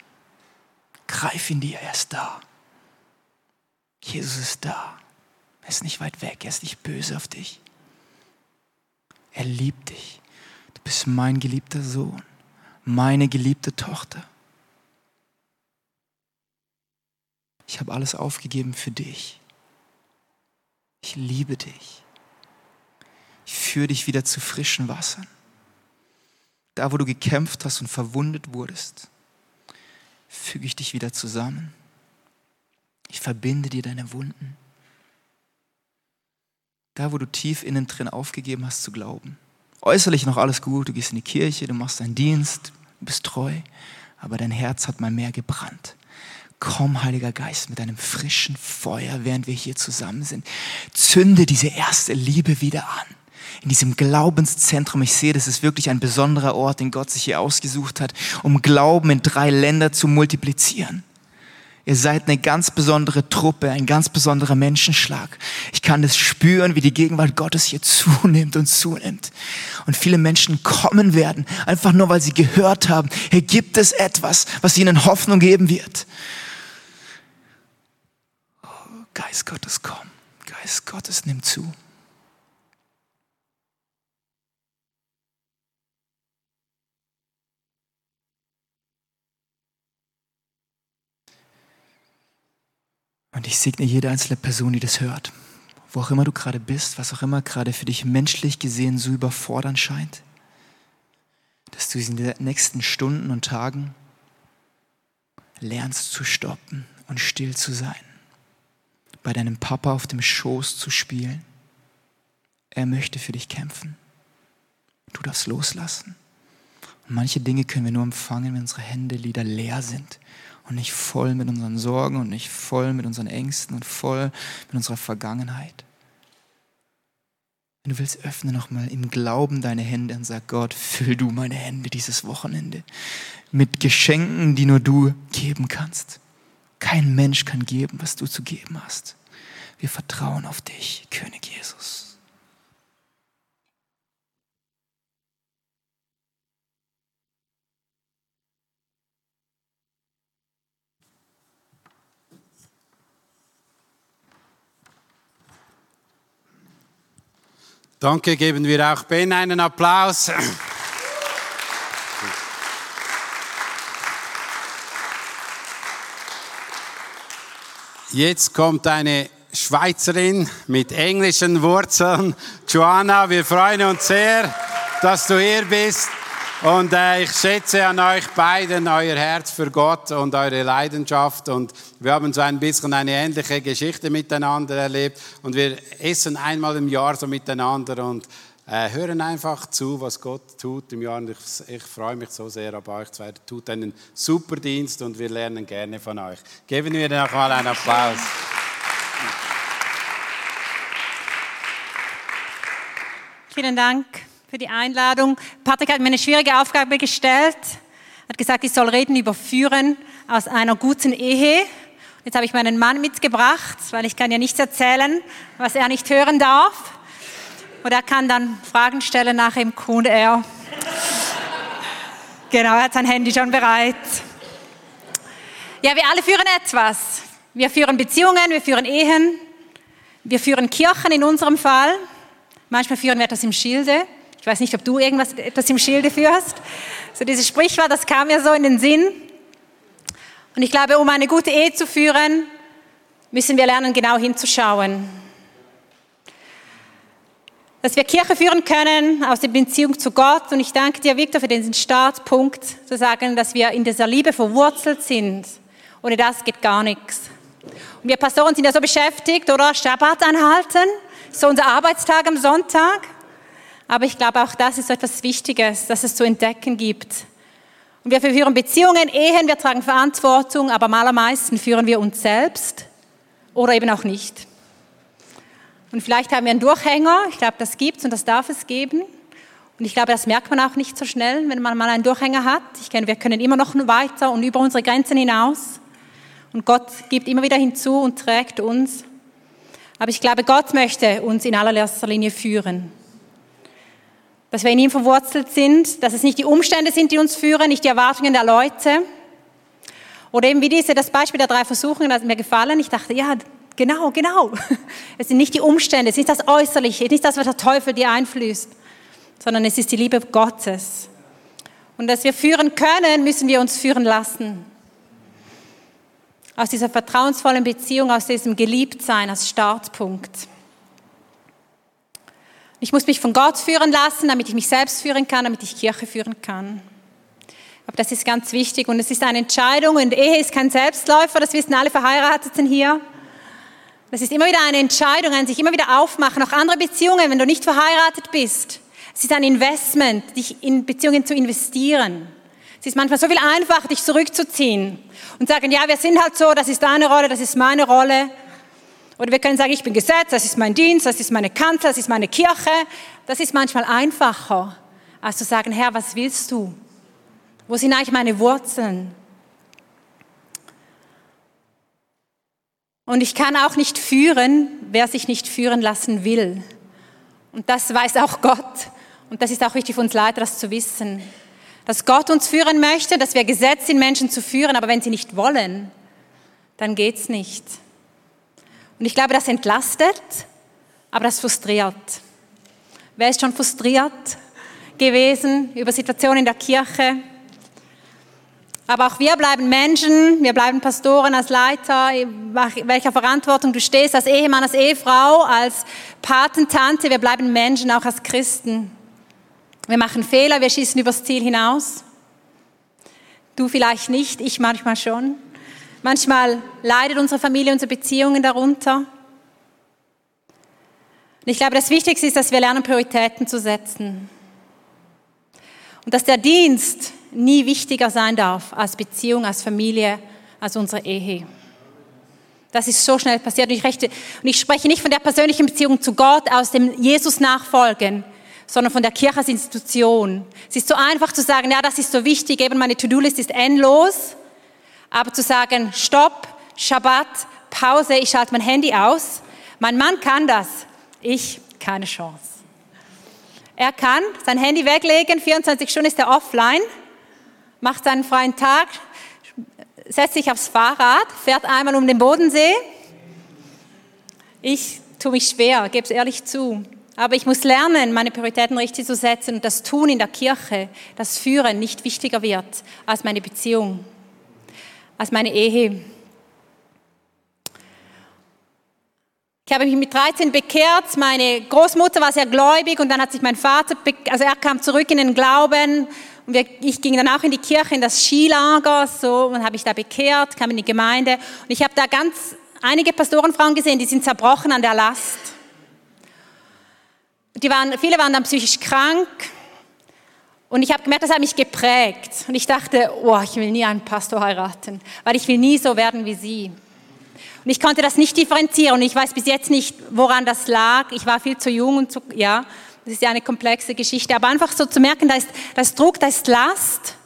Greif in dir, er ist da. Jesus ist da. Er ist nicht weit weg, er ist nicht böse auf dich. Er liebt dich. Du bist mein geliebter Sohn, meine geliebte Tochter. Ich habe alles aufgegeben für dich. Ich liebe dich. Ich führe dich wieder zu frischen Wassern. Da, wo du gekämpft hast und verwundet wurdest, füge ich dich wieder zusammen. Ich verbinde dir deine Wunden. Da, wo du tief innen drin aufgegeben hast zu glauben. Äußerlich noch alles gut, du gehst in die Kirche, du machst deinen Dienst, du bist treu, aber dein Herz hat mal mehr gebrannt. Komm, Heiliger Geist, mit deinem frischen Feuer, während wir hier zusammen sind. Zünde diese erste Liebe wieder an. In diesem Glaubenszentrum. Ich sehe, das ist wirklich ein besonderer Ort, den Gott sich hier ausgesucht hat, um Glauben in drei Länder zu multiplizieren. Ihr seid eine ganz besondere Truppe, ein ganz besonderer Menschenschlag. Ich kann das spüren, wie die Gegenwart Gottes hier zunimmt und zunimmt. Und viele Menschen kommen werden, einfach nur weil sie gehört haben, hier gibt es etwas, was ihnen Hoffnung geben wird. Geist Gottes, komm. Geist Gottes, nimm zu. Und ich segne jede einzelne Person, die das hört. Wo auch immer du gerade bist, was auch immer gerade für dich menschlich gesehen so überfordernd scheint. Dass du in den nächsten Stunden und Tagen lernst zu stoppen und still zu sein. Bei deinem Papa auf dem Schoß zu spielen. Er möchte für dich kämpfen. Du darfst loslassen. Und manche Dinge können wir nur empfangen, wenn unsere Hände wieder leer sind und nicht voll mit unseren Sorgen und nicht voll mit unseren Ängsten und voll mit unserer Vergangenheit. Wenn du willst, öffne nochmal im Glauben deine Hände und sag Gott, füll du meine Hände dieses Wochenende mit Geschenken, die nur du geben kannst. Kein Mensch kann geben, was du zu geben hast. Wir vertrauen auf dich, König Jesus. Danke, geben wir auch Ben einen Applaus. Jetzt kommt eine Schweizerin mit englischen Wurzeln. Joanna, wir freuen uns sehr, dass du hier bist. Und äh, ich schätze an euch beiden euer Herz für Gott und eure Leidenschaft. Und wir haben so ein bisschen eine ähnliche Geschichte miteinander erlebt. Und wir essen einmal im Jahr so miteinander und äh, hören einfach zu, was Gott tut im Jahr. Und ich, ich freue mich so sehr auf euch zwei. Tut einen super Dienst und wir lernen gerne von euch. Geben wir noch mal einen Applaus. Vielen Dank für die Einladung. Patrick hat mir eine schwierige Aufgabe gestellt. Hat gesagt, ich soll reden über Führen aus einer guten Ehe. Jetzt habe ich meinen Mann mitgebracht, weil ich kann ja nichts erzählen, was er nicht hören darf. Und er kann dann Fragen stellen nach und er. Genau, er hat sein Handy schon bereit. Ja, wir alle führen etwas. Wir führen Beziehungen, wir führen Ehen, wir führen Kirchen in unserem Fall. Manchmal führen wir etwas im Schilde. Ich weiß nicht, ob du irgendwas etwas im Schilde führst. So dieses Sprichwort, das kam mir so in den Sinn. Und ich glaube, um eine gute Ehe zu führen, müssen wir lernen, genau hinzuschauen dass wir Kirche führen können aus der Beziehung zu Gott. Und ich danke dir, Victor, für diesen Startpunkt, zu sagen, dass wir in dieser Liebe verwurzelt sind. Ohne das geht gar nichts. Und wir Pastoren sind ja so beschäftigt, oder? Schabbat anhalten, so unser Arbeitstag am Sonntag. Aber ich glaube, auch das ist so etwas Wichtiges, dass es zu entdecken gibt. Und wir führen Beziehungen, Ehen, wir tragen Verantwortung, aber am allermeisten führen wir uns selbst oder eben auch nicht. Und vielleicht haben wir einen Durchhänger. Ich glaube, das gibt's und das darf es geben. Und ich glaube, das merkt man auch nicht so schnell, wenn man mal einen Durchhänger hat. Ich kenne, wir können immer noch weiter und über unsere Grenzen hinaus. Und Gott gibt immer wieder hinzu und trägt uns. Aber ich glaube, Gott möchte uns in allererster Linie führen. Dass wir in ihm verwurzelt sind, dass es nicht die Umstände sind, die uns führen, nicht die Erwartungen der Leute. Oder eben wie diese, das Beispiel der drei Versuchungen, das hat mir gefallen. Ich dachte, ja, Genau, genau. Es sind nicht die Umstände, es ist nicht das Äußerliche, nicht das, was der Teufel dir einflößt, sondern es ist die Liebe Gottes. Und dass wir führen können, müssen wir uns führen lassen. Aus dieser vertrauensvollen Beziehung, aus diesem Geliebtsein als Startpunkt. Ich muss mich von Gott führen lassen, damit ich mich selbst führen kann, damit ich Kirche führen kann. Aber das ist ganz wichtig und es ist eine Entscheidung und Ehe ist kein Selbstläufer, das wissen alle Verheirateten hier. Das ist immer wieder eine Entscheidung, ein sich immer wieder aufmachen, auch andere Beziehungen, wenn du nicht verheiratet bist. Es ist ein Investment, dich in Beziehungen zu investieren. Es ist manchmal so viel einfacher, dich zurückzuziehen und sagen, ja, wir sind halt so, das ist deine Rolle, das ist meine Rolle. Oder wir können sagen, ich bin Gesetz, das ist mein Dienst, das ist meine Kanzel, das ist meine Kirche. Das ist manchmal einfacher, als zu sagen, Herr, was willst du? Wo sind eigentlich meine Wurzeln? Und ich kann auch nicht führen, wer sich nicht führen lassen will. Und das weiß auch Gott. Und das ist auch wichtig für uns Leiter, das zu wissen. Dass Gott uns führen möchte, dass wir gesetzt sind, Menschen zu führen, aber wenn sie nicht wollen, dann geht's nicht. Und ich glaube, das entlastet, aber das frustriert. Wer ist schon frustriert gewesen über Situationen in der Kirche? Aber auch wir bleiben Menschen, wir bleiben Pastoren als Leiter, welcher Verantwortung du stehst, als Ehemann, als Ehefrau, als Patentante, wir bleiben Menschen, auch als Christen. Wir machen Fehler, wir schießen übers Ziel hinaus. Du vielleicht nicht, ich manchmal schon. Manchmal leidet unsere Familie, unsere Beziehungen darunter. Und ich glaube, das Wichtigste ist, dass wir lernen, Prioritäten zu setzen. Und dass der Dienst nie wichtiger sein darf als Beziehung, als Familie, als unsere Ehe. Das ist so schnell passiert. Und ich, rechte, und ich spreche nicht von der persönlichen Beziehung zu Gott aus dem Jesus-Nachfolgen, sondern von der Kirche als Institution. Es ist so einfach zu sagen, ja, das ist so wichtig, eben meine To-Do-List ist endlos. Aber zu sagen, Stopp, Schabbat, Pause, ich schalte mein Handy aus. Mein Mann kann das. Ich keine Chance. Er kann sein Handy weglegen, 24 Stunden ist er offline, macht seinen freien Tag, setzt sich aufs Fahrrad, fährt einmal um den Bodensee. Ich tue mich schwer, gebe es ehrlich zu. Aber ich muss lernen, meine Prioritäten richtig zu setzen und das Tun in der Kirche, das Führen nicht wichtiger wird als meine Beziehung, als meine Ehe. Ich habe mich mit 13 bekehrt. Meine Großmutter war sehr gläubig und dann hat sich mein Vater, also er kam zurück in den Glauben wir, ich ging dann auch in die Kirche, in das Skilager, so, und habe ich da bekehrt, kam in die Gemeinde. Und ich habe da ganz einige Pastorenfrauen gesehen, die sind zerbrochen an der Last. Die waren, viele waren dann psychisch krank. Und ich habe gemerkt, das hat mich geprägt. Und ich dachte, oh, ich will nie einen Pastor heiraten, weil ich will nie so werden wie sie. Und ich konnte das nicht differenzieren und ich weiß bis jetzt nicht, woran das lag. Ich war viel zu jung und zu, ja. Das ist ja eine komplexe Geschichte. Aber einfach so zu merken, da ist, da ist Druck, da ist Last.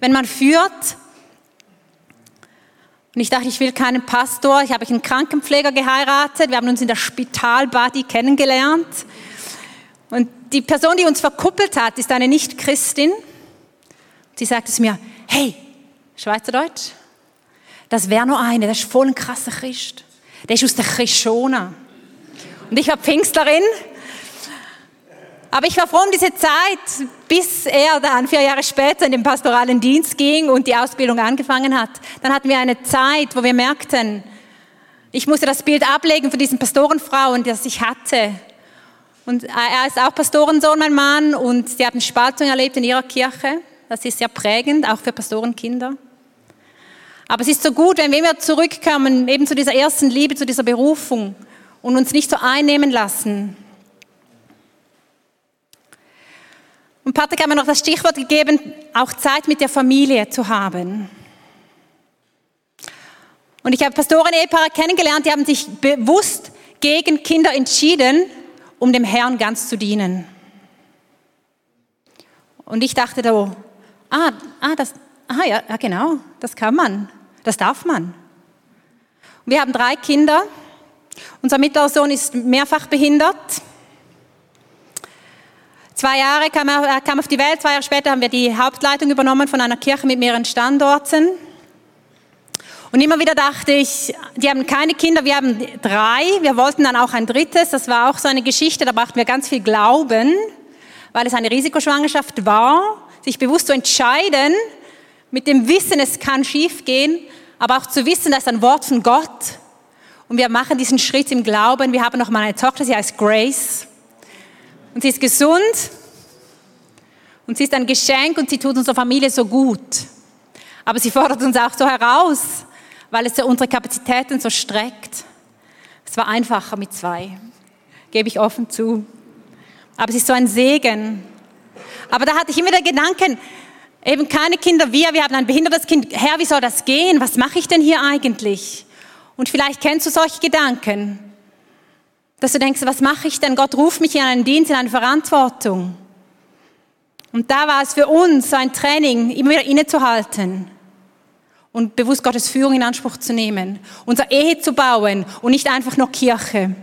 Wenn man führt, und ich dachte, ich will keinen Pastor. Ich habe einen Krankenpfleger geheiratet. Wir haben uns in der Spitalbody kennengelernt. Und die Person, die uns verkuppelt hat, ist eine Nicht-Christin. Sie sagte es mir, hey, Schweizerdeutsch, das wäre noch eine, das ist voll ein krasser Christ. Der ist aus der Christona. Und ich war Pfingstlerin aber ich war froh um diese Zeit, bis er dann vier Jahre später in den pastoralen Dienst ging und die Ausbildung angefangen hat. Dann hatten wir eine Zeit, wo wir merkten, ich musste das Bild ablegen von diesen Pastorenfrauen, das ich hatte. Und er ist auch Pastorensohn, mein Mann, und sie haben Spaltung erlebt in ihrer Kirche. Das ist sehr prägend, auch für Pastorenkinder. Aber es ist so gut, wenn wir zurückkommen, eben zu dieser ersten Liebe, zu dieser Berufung und uns nicht so einnehmen lassen Und Patrick hat mir noch das Stichwort gegeben, auch Zeit mit der Familie zu haben. Und ich habe Pastoren-Ehepaare kennengelernt, die haben sich bewusst gegen Kinder entschieden, um dem Herrn ganz zu dienen. Und ich dachte da, ah, ah, das, ah ja, ja, genau, das kann man, das darf man. Und wir haben drei Kinder. Unser mittlerer ist mehrfach behindert. Zwei Jahre kam er kam auf die Welt, zwei Jahre später haben wir die Hauptleitung übernommen von einer Kirche mit mehreren Standorten. Und immer wieder dachte ich, die haben keine Kinder, wir haben drei, wir wollten dann auch ein drittes, das war auch so eine Geschichte, da brachten wir ganz viel Glauben, weil es eine Risikoschwangerschaft war, sich bewusst zu entscheiden, mit dem Wissen, es kann schiefgehen, aber auch zu wissen, das ist ein Wort von Gott. Und wir machen diesen Schritt im Glauben. Wir haben noch mal eine Tochter, sie heißt Grace. Und sie ist gesund und sie ist ein Geschenk und sie tut unserer Familie so gut. Aber sie fordert uns auch so heraus, weil es unsere Kapazitäten so streckt. Es war einfacher mit zwei, gebe ich offen zu. Aber es ist so ein Segen. Aber da hatte ich immer den Gedanken, eben keine Kinder, wir, wir haben ein behindertes Kind. Herr, wie soll das gehen? Was mache ich denn hier eigentlich? Und vielleicht kennst du solche Gedanken. Dass du denkst, was mache ich denn? Gott ruft mich in einen Dienst, in eine Verantwortung. Und da war es für uns so ein Training, immer wieder innezuhalten und bewusst Gottes Führung in Anspruch zu nehmen, unser Ehe zu bauen und nicht einfach nur Kirche.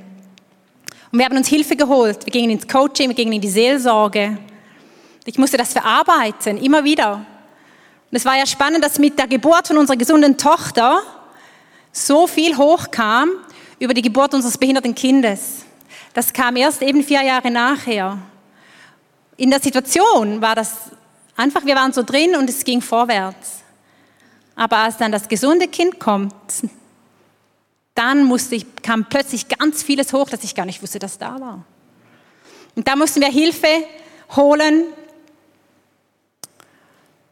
Und wir haben uns Hilfe geholt. Wir gingen ins Coaching, wir gingen in die Seelsorge. Ich musste das verarbeiten, immer wieder. Und es war ja spannend, dass mit der Geburt von unserer gesunden Tochter so viel hochkam über die Geburt unseres behinderten Kindes. Das kam erst eben vier Jahre nachher. In der Situation war das einfach, wir waren so drin und es ging vorwärts. Aber als dann das gesunde Kind kommt, dann musste ich, kam plötzlich ganz vieles hoch, dass ich gar nicht wusste, dass da war. Und da mussten wir Hilfe holen.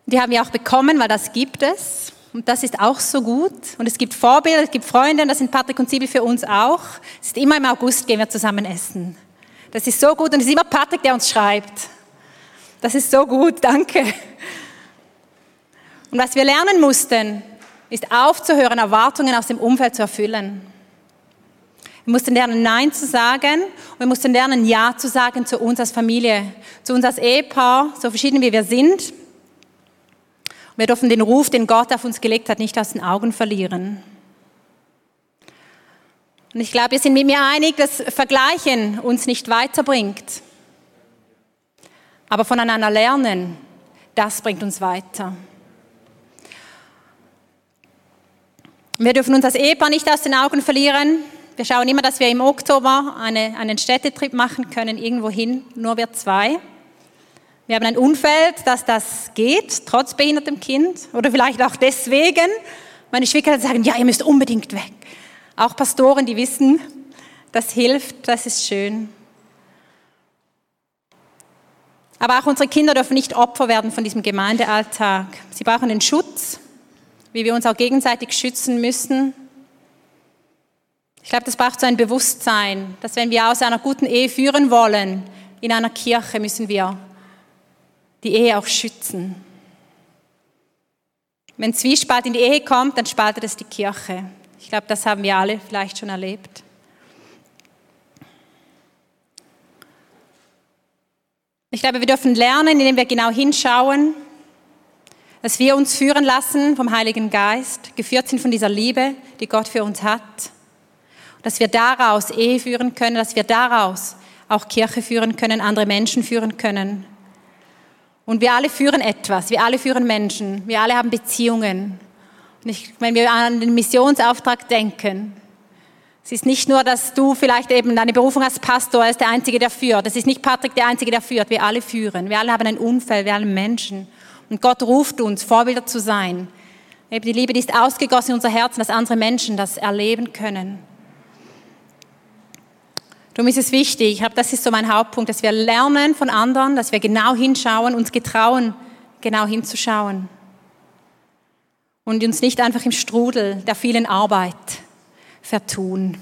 Die haben wir auch bekommen, weil das gibt es. Und das ist auch so gut. Und es gibt Vorbilder, es gibt Freunde, das sind Patrick und Sibyl für uns auch. Es ist immer im August, gehen wir zusammen essen. Das ist so gut und es ist immer Patrick, der uns schreibt. Das ist so gut, danke. Und was wir lernen mussten, ist aufzuhören, Erwartungen aus dem Umfeld zu erfüllen. Wir mussten lernen, Nein zu sagen und wir mussten lernen, Ja zu sagen zu uns als Familie, zu uns als Ehepaar, so verschieden wie wir sind. Wir dürfen den Ruf, den Gott auf uns gelegt hat, nicht aus den Augen verlieren. Und ich glaube, wir sind mit mir einig, dass Vergleichen uns nicht weiterbringt. Aber voneinander lernen, das bringt uns weiter. Wir dürfen uns als Ehepaar nicht aus den Augen verlieren. Wir schauen immer, dass wir im Oktober eine, einen Städtetrip machen können, irgendwo hin, nur wir zwei. Wir haben ein Umfeld, dass das geht, trotz behindertem Kind oder vielleicht auch deswegen. Meine Schwiegereltern sagen, ja, ihr müsst unbedingt weg. Auch Pastoren, die wissen, das hilft, das ist schön. Aber auch unsere Kinder dürfen nicht Opfer werden von diesem Gemeindealltag. Sie brauchen den Schutz, wie wir uns auch gegenseitig schützen müssen. Ich glaube, das braucht so ein Bewusstsein, dass wenn wir aus einer guten Ehe führen wollen, in einer Kirche müssen wir die Ehe auch schützen. Wenn Zwiespalt in die Ehe kommt, dann spaltet es die Kirche. Ich glaube, das haben wir alle vielleicht schon erlebt. Ich glaube, wir dürfen lernen, indem wir genau hinschauen, dass wir uns führen lassen vom Heiligen Geist, geführt sind von dieser Liebe, die Gott für uns hat. Dass wir daraus Ehe führen können, dass wir daraus auch Kirche führen können, andere Menschen führen können. Und wir alle führen etwas, wir alle führen Menschen, wir alle haben Beziehungen. Und ich, wenn wir an den Missionsauftrag denken, es ist nicht nur, dass du vielleicht eben deine Berufung als Pastor als der Einzige, der führt. Es ist nicht Patrick der Einzige, der führt. Wir alle führen. Wir alle haben ein Umfeld, wir alle Menschen. Und Gott ruft uns, Vorbilder zu sein. Eben die Liebe, die ist ausgegossen in unser Herzen, dass andere Menschen das erleben können. Darum ist es wichtig, ich glaube, das ist so mein Hauptpunkt, dass wir lernen von anderen, dass wir genau hinschauen, uns getrauen, genau hinzuschauen. Und uns nicht einfach im Strudel der vielen Arbeit vertun.